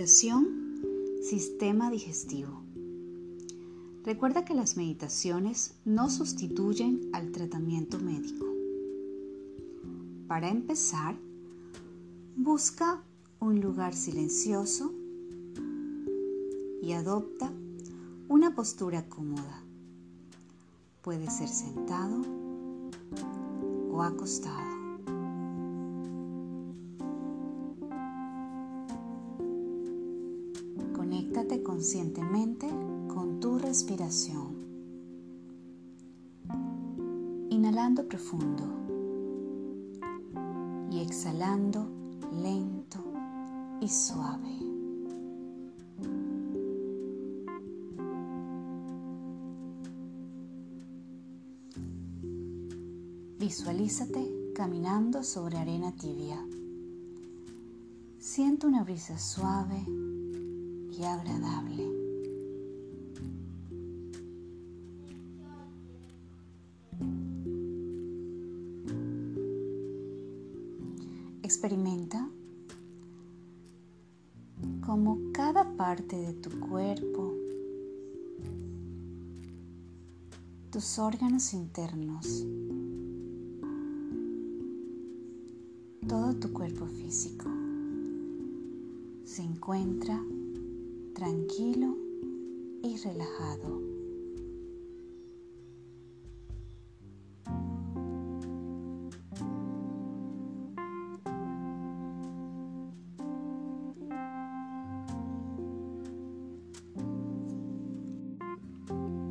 Meditación, sistema digestivo. Recuerda que las meditaciones no sustituyen al tratamiento médico. Para empezar, busca un lugar silencioso y adopta una postura cómoda. Puede ser sentado o acostado. Conscientemente con tu respiración. Inhalando profundo y exhalando lento y suave. Visualízate caminando sobre arena tibia. Siento una brisa suave y agradable. Experimenta cómo cada parte de tu cuerpo, tus órganos internos, todo tu cuerpo físico se encuentra tranquilo y relajado.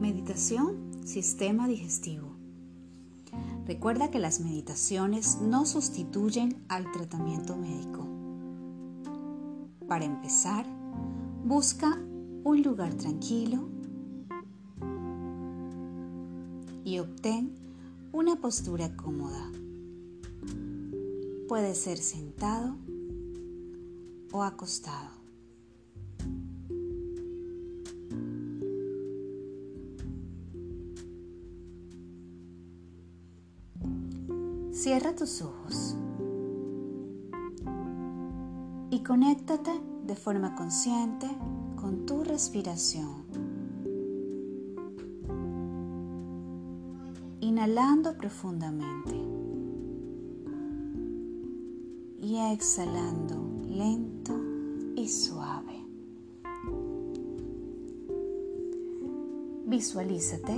Meditación, sistema digestivo. Recuerda que las meditaciones no sustituyen al tratamiento médico. Para empezar, busca un lugar tranquilo y obtén una postura cómoda. Puede ser sentado o acostado. Cierra tus ojos y conéctate de forma consciente con tu respiración. Inhalando profundamente y exhalando lento y suave. Visualízate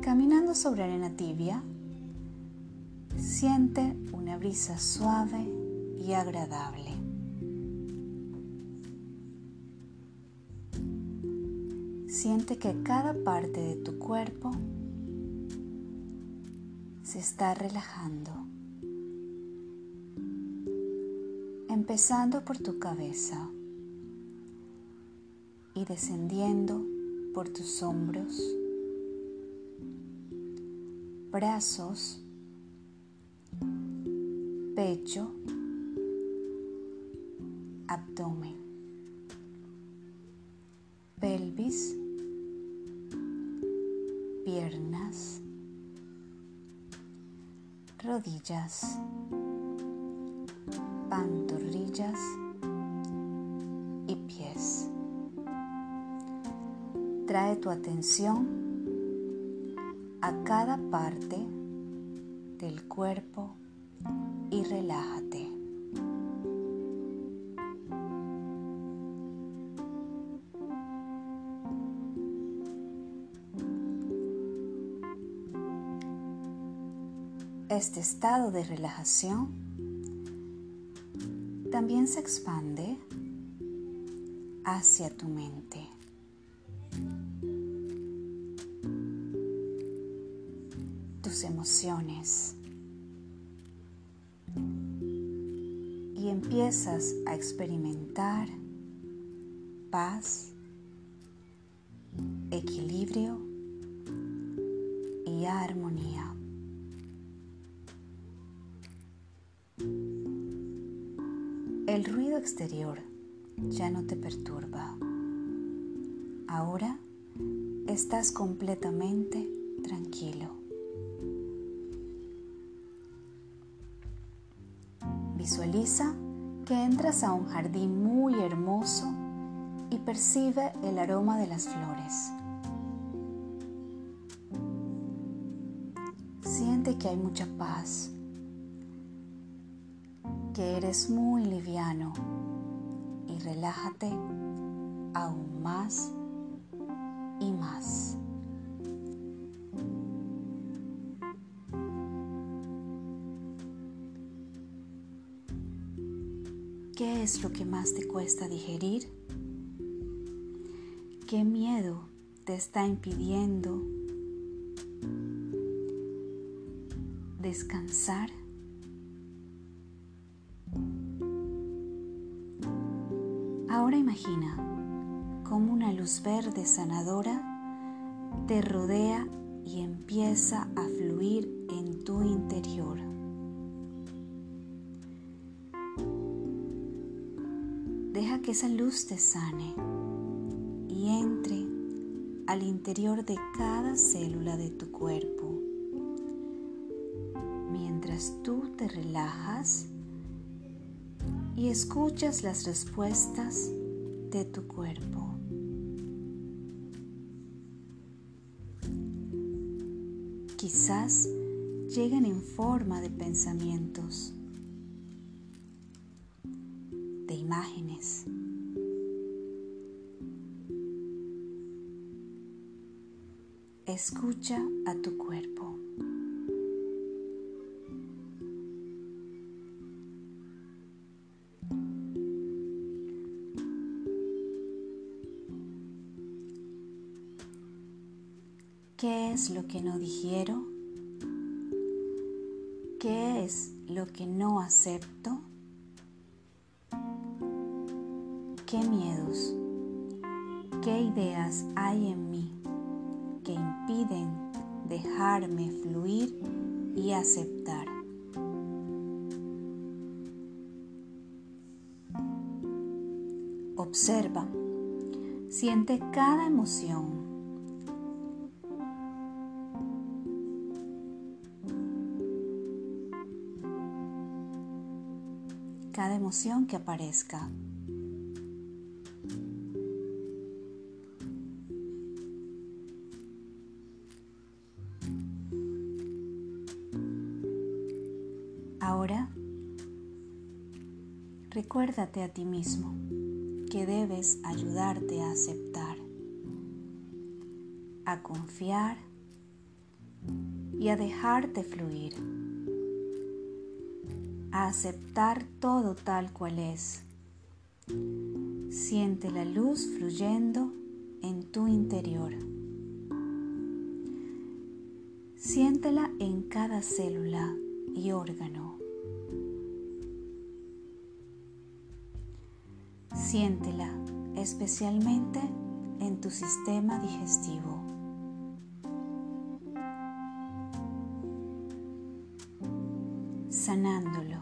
caminando sobre arena tibia Siente una brisa suave y agradable. Siente que cada parte de tu cuerpo se está relajando, empezando por tu cabeza y descendiendo por tus hombros, brazos, pecho, abdomen, pelvis, piernas, rodillas, pantorrillas y pies. Trae tu atención a cada parte del cuerpo y relájate. Este estado de relajación también se expande hacia tu mente. Tus emociones. y empiezas a experimentar paz, equilibrio y armonía. El ruido exterior ya no te perturba. Ahora estás completamente tranquilo. Visualiza que entras a un jardín muy hermoso y percibe el aroma de las flores. Siente que hay mucha paz, que eres muy liviano y relájate aún más y más. ¿Qué es lo que más te cuesta digerir? ¿Qué miedo te está impidiendo descansar? Imagina cómo una luz verde sanadora te rodea y empieza a fluir en tu interior. Deja que esa luz te sane y entre al interior de cada célula de tu cuerpo. Mientras tú te relajas y escuchas las respuestas de tu cuerpo. Quizás lleguen en forma de pensamientos imágenes. Escucha a tu cuerpo. ¿Qué es lo que no digiero? ¿Qué es lo que no acepto? ¿Qué miedos, qué ideas hay en mí que impiden dejarme fluir y aceptar? Observa, siente cada emoción. Emoción que aparezca. Ahora, recuérdate a ti mismo que debes ayudarte a aceptar, a confiar y a dejarte fluir, aceptar todo tal cual es. Siente la luz fluyendo en tu interior. Siéntela en cada célula y órgano. Siéntela especialmente en tu sistema digestivo. Sanándolo,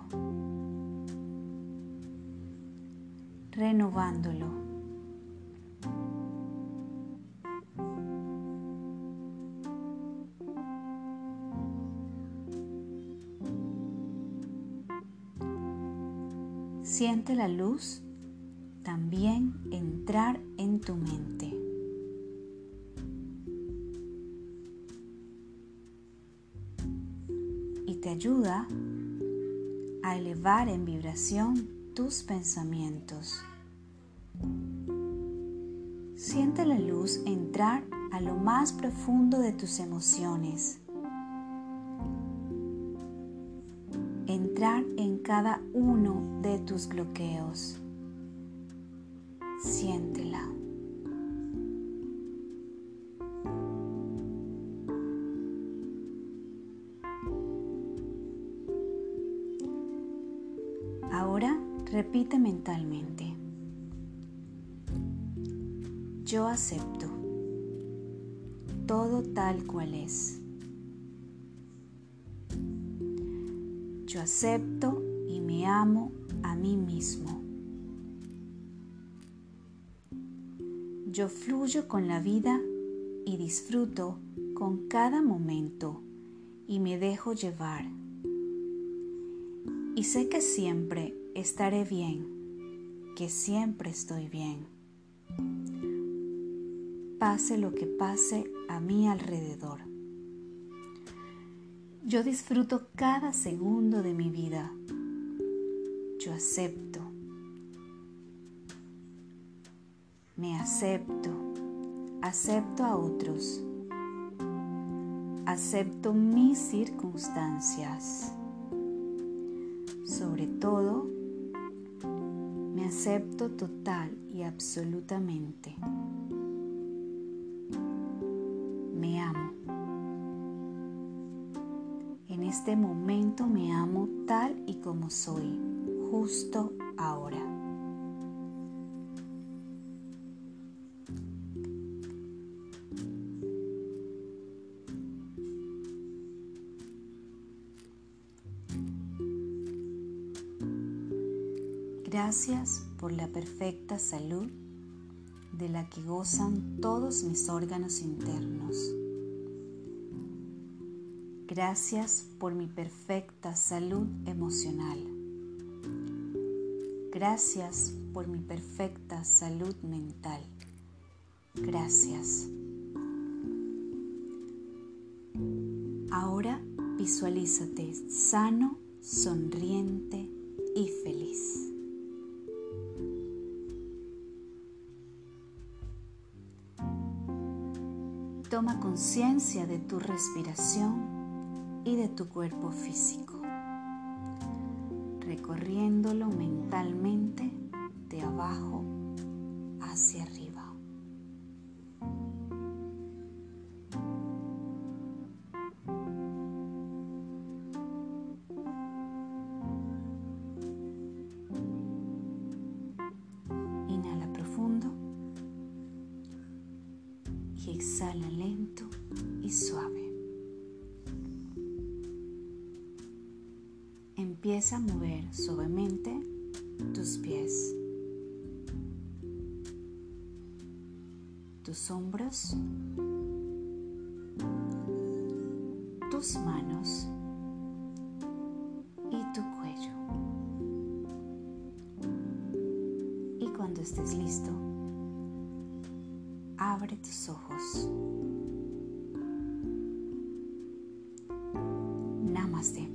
renovándolo. Siente la luz también entrar en tu mente. Y te ayuda a elevar en vibración tus pensamientos. Siente la luz entrar a lo más profundo de tus emociones entrar en cada uno de tus bloqueos. Siéntela. Repite mentalmente. Yo acepto todo tal cual es. Yo acepto y me amo a mí mismo. Yo fluyo con la vida y disfruto con cada momento y me dejo llevar. Y sé que siempre estaré bien, que siempre estoy bien. pase lo que pase a mi alrededor. Yo disfruto cada segundo de mi vida. Yo acepto. Me acepto. Acepto a otros. Acepto mis circunstancias. Sobre todo, acepto total y absolutamente. Me amo. En este momento me amo tal y como soy, justo ahora. Gracias por la perfecta salud de la que gozan todos mis órganos internos. Gracias por mi perfecta salud emocional. Gracias por mi perfecta salud mental. Gracias. Ahora visualízate sano, sonriente y feliz. Toma conciencia de tu respiración y de tu cuerpo físico, recorriéndolo mentalmente de abajo exhala lento y suave. Empieza a mover suavemente tus pies, tus hombros, tus manos y tu cuello. Y cuando estés listo, abre tus ojos. Namaste.